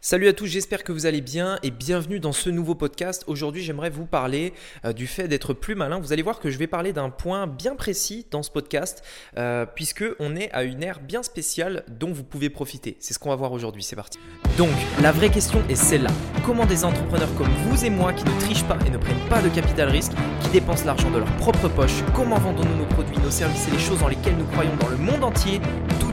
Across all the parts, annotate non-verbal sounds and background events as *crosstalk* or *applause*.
Salut à tous, j'espère que vous allez bien et bienvenue dans ce nouveau podcast. Aujourd'hui, j'aimerais vous parler euh, du fait d'être plus malin. Vous allez voir que je vais parler d'un point bien précis dans ce podcast, euh, puisque on est à une ère bien spéciale dont vous pouvez profiter. C'est ce qu'on va voir aujourd'hui. C'est parti. Donc, la vraie question est celle-là comment des entrepreneurs comme vous et moi, qui ne trichent pas et ne prennent pas de capital risque, qui dépensent l'argent de leur propre poche, comment vendons-nous nos produits, nos services et les choses dans lesquelles nous croyons dans le monde entier,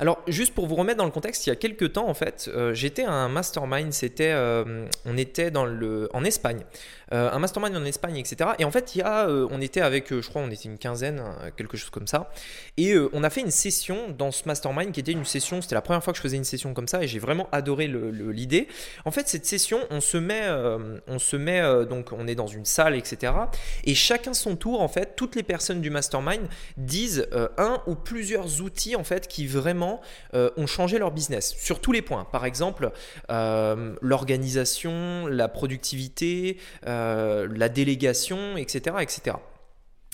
Alors, juste pour vous remettre dans le contexte, il y a quelques temps, en fait, euh, j'étais à un mastermind. C'était, euh, on était dans le, en Espagne, euh, un mastermind en Espagne, etc. Et en fait, il y a, on était avec, je crois, on était une quinzaine, quelque chose comme ça. Et on a fait une session dans ce mastermind qui était une session. C'était la première fois que je faisais une session comme ça, et j'ai vraiment adoré l'idée. En fait, cette session, on se met, on se met, donc, on est dans une salle, etc. Et chacun son tour, en fait, toutes les personnes du mastermind disent un ou plusieurs outils, en fait, qui vraiment euh, ont changé leur business sur tous les points. Par exemple, euh, l'organisation, la productivité, euh, la délégation, etc., etc.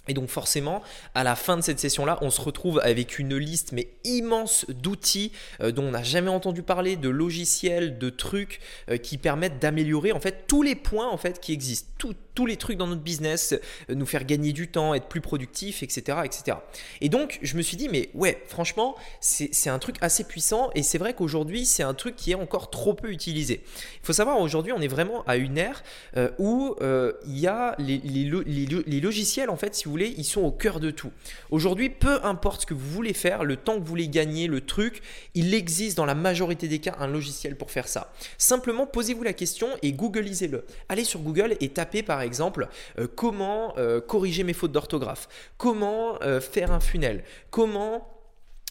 Et donc forcément, à la fin de cette session-là, on se retrouve avec une liste mais immense d'outils dont on n'a jamais entendu parler, de logiciels, de trucs qui permettent d'améliorer en fait tous les points en fait qui existent, tous les trucs dans notre business, euh, nous faire gagner du temps, être plus productif, etc. etc. Et donc, je me suis dit, mais ouais, franchement, c'est un truc assez puissant et c'est vrai qu'aujourd'hui, c'est un truc qui est encore trop peu utilisé. Il faut savoir, aujourd'hui, on est vraiment à une ère euh, où euh, il y a les, les, logiciels, en fait, si vous ils sont au cœur de tout. Aujourd'hui, peu importe ce que vous voulez faire, le temps que vous voulez gagner, le truc, il existe dans la majorité des cas un logiciel pour faire ça. Simplement, posez-vous la question et googlisez-le. Allez sur Google et tapez par exemple, euh, comment euh, corriger mes fautes d'orthographe, comment euh, faire un funnel, comment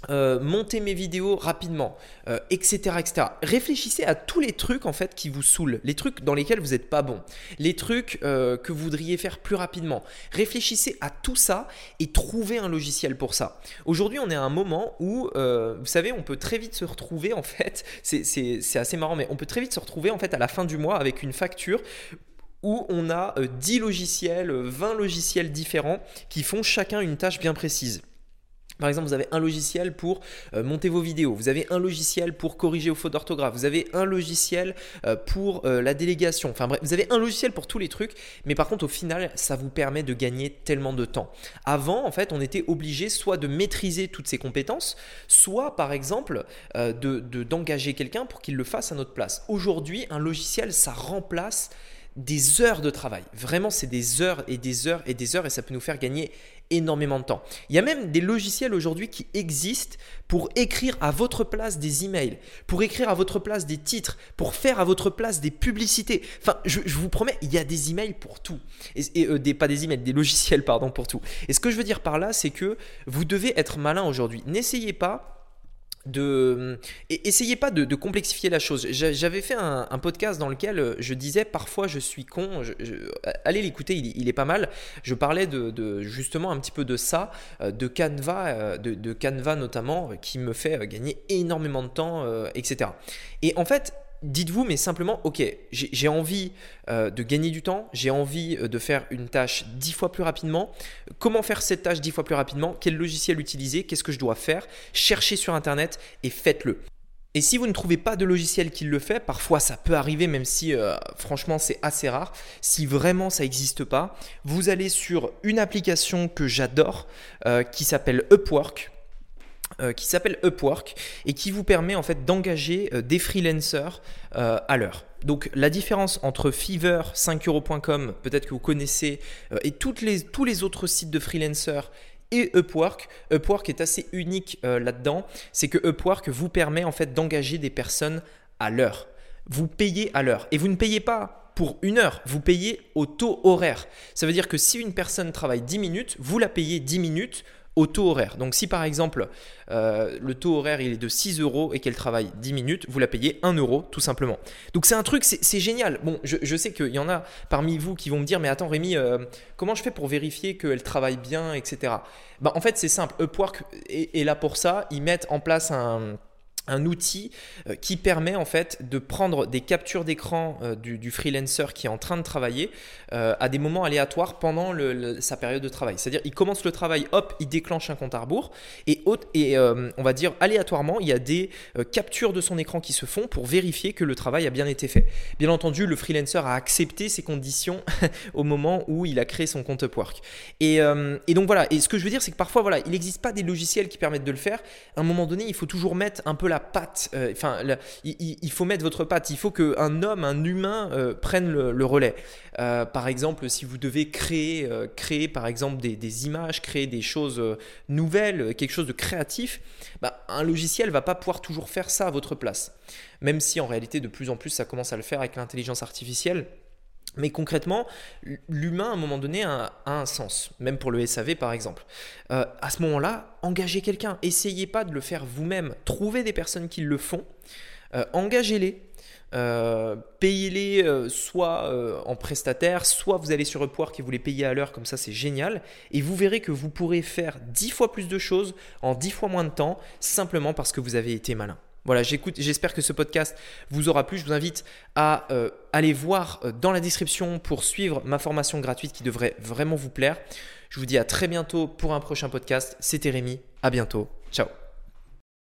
monter mes vidéos rapidement, etc., etc. Réfléchissez à tous les trucs en fait qui vous saoulent, les trucs dans lesquels vous n'êtes pas bon, les trucs que vous voudriez faire plus rapidement. Réfléchissez à tout ça et trouvez un logiciel pour ça. Aujourd'hui, on est à un moment où, vous savez, on peut très vite se retrouver en fait, *laughs* c'est assez marrant, mais on peut très vite se retrouver en fait à la fin du mois avec une facture où on a 10 euh, logiciels, 20 euh, logiciels différents qui font chacun une tâche bien précise. Par exemple, vous avez un logiciel pour euh, monter vos vidéos, vous avez un logiciel pour corriger vos fautes d'orthographe, vous avez un logiciel pour la délégation. Enfin bref, vous avez un logiciel pour tous les trucs, mais par contre, au final, ça vous permet de gagner tellement de temps. Avant, en fait, on était obligé soit de maîtriser toutes ces compétences, soit par exemple de d'engager quelqu'un pour qu'il le fasse à notre place. Aujourd'hui, un logiciel, ça remplace des heures de travail. Vraiment, c'est des heures et des heures et des heures et ça peut nous faire gagner énormément de temps. Il y a même des logiciels aujourd'hui qui existent pour écrire à votre place des emails, pour écrire à votre place des titres, pour faire à votre place des publicités. Enfin, je, vous promets, il y a des emails pour tout. Et, euh, des, pas des emails, des logiciels, pardon, pour tout. Et ce que je veux dire par là, c'est que vous devez être malin aujourd'hui. N'essayez pas de essayez pas de, complexifier la chose. J'avais fait un, podcast dans lequel euh, je disais parfois je suis con. allez l'écouter, il, est pas mal. Je parlais de, justement un petit peu de ça, euh, de Canva, euh, de Canva notamment, qui me fait gagner énormément de temps, etc. Et en fait, dites-vous, mais simplement, ok, j'ai envie euh, de gagner du temps, j'ai envie euh, de faire une tâche dix fois plus rapidement. Comment faire cette tâche dix fois plus rapidement? Quel logiciel utiliser? Qu'est-ce que je dois faire? Cherchez sur Internet et faites-le. Et si vous ne trouvez pas de logiciel qui le fait, parfois ça peut arriver, même si euh, franchement c'est assez rare, si vraiment ça n'existe pas, vous allez sur une application que j'adore qui s'appelle Upwork. Euh, qui s'appelle Upwork et qui vous permet en fait d'engager euh, des freelancers euh, à l'heure. Donc la différence entre Fiverr, 5euros.com, peut-être que vous connaissez, et tous les autres sites de freelancers et Upwork. Upwork est assez unique là-dedans, c'est que Upwork vous permet en fait d'engager des personnes à l'heure. Vous payez à l'heure et vous ne payez pas pour une heure, vous payez au taux horaire. Ça veut dire que si une personne travaille 10 minutes, vous la payez 10 minutes au taux horaire. Donc si par exemple euh, le taux horaire il est de 6 euros et qu'elle travaille 10 minutes, vous la payez 1 euro tout simplement. Donc c'est un truc, c'est génial. Bon, je, sais qu'il y en a parmi vous qui vont me dire mais attends Rémi, euh, comment je fais pour vérifier qu'elle travaille bien, etc. Bah, en fait c'est simple, Upwork est, est là pour ça, ils mettent en place un un outil euh, qui permet en fait de prendre des captures d'écran euh, du, freelancer qui est en train de travailler euh, à des moments aléatoires pendant sa période de travail. C'est-à-dire il commence le travail, hop, il déclenche un compte à rebours et, et on va dire aléatoirement, il y a des captures de son écran qui se font pour vérifier que le travail a bien été fait. Bien entendu, le freelancer a accepté ces conditions *laughs* au moment où il a créé son compte Upwork. Et, et donc voilà, et ce que je veux dire, c'est que parfois, voilà, il n'existe pas des logiciels qui permettent de le faire. À un moment donné, il faut toujours mettre un peu la patte, euh, enfin, il, faut mettre votre patte, il faut qu'un homme, un humain euh, prenne le, relais. Euh, par exemple, si vous devez créer, créer par exemple des, images, créer des choses nouvelles, quelque chose de créatif, bah, un logiciel va pas pouvoir toujours faire ça à votre place. Même si en réalité de plus en plus ça commence à le faire avec l'intelligence artificielle. Mais concrètement, l'humain, à un moment donné, a, un sens, même pour le SAV par exemple. Euh, à ce moment-là, engagez quelqu'un. Essayez pas de le faire vous-même. Trouvez des personnes qui le font. Euh, engagez-les. Euh, payez-les soit en prestataire, soit vous allez sur Upwork et vous les payez à l'heure, comme ça c'est génial. Et vous verrez que vous pourrez faire 10 fois plus de choses en 10 fois moins de temps, simplement parce que vous avez été malin. Voilà, j'espère que ce podcast vous aura plu. Je vous invite à euh, aller voir euh, dans la description pour suivre ma formation gratuite qui devrait vraiment vous plaire. Je vous dis à très bientôt pour un prochain podcast. C'était Rémi. À bientôt. Ciao.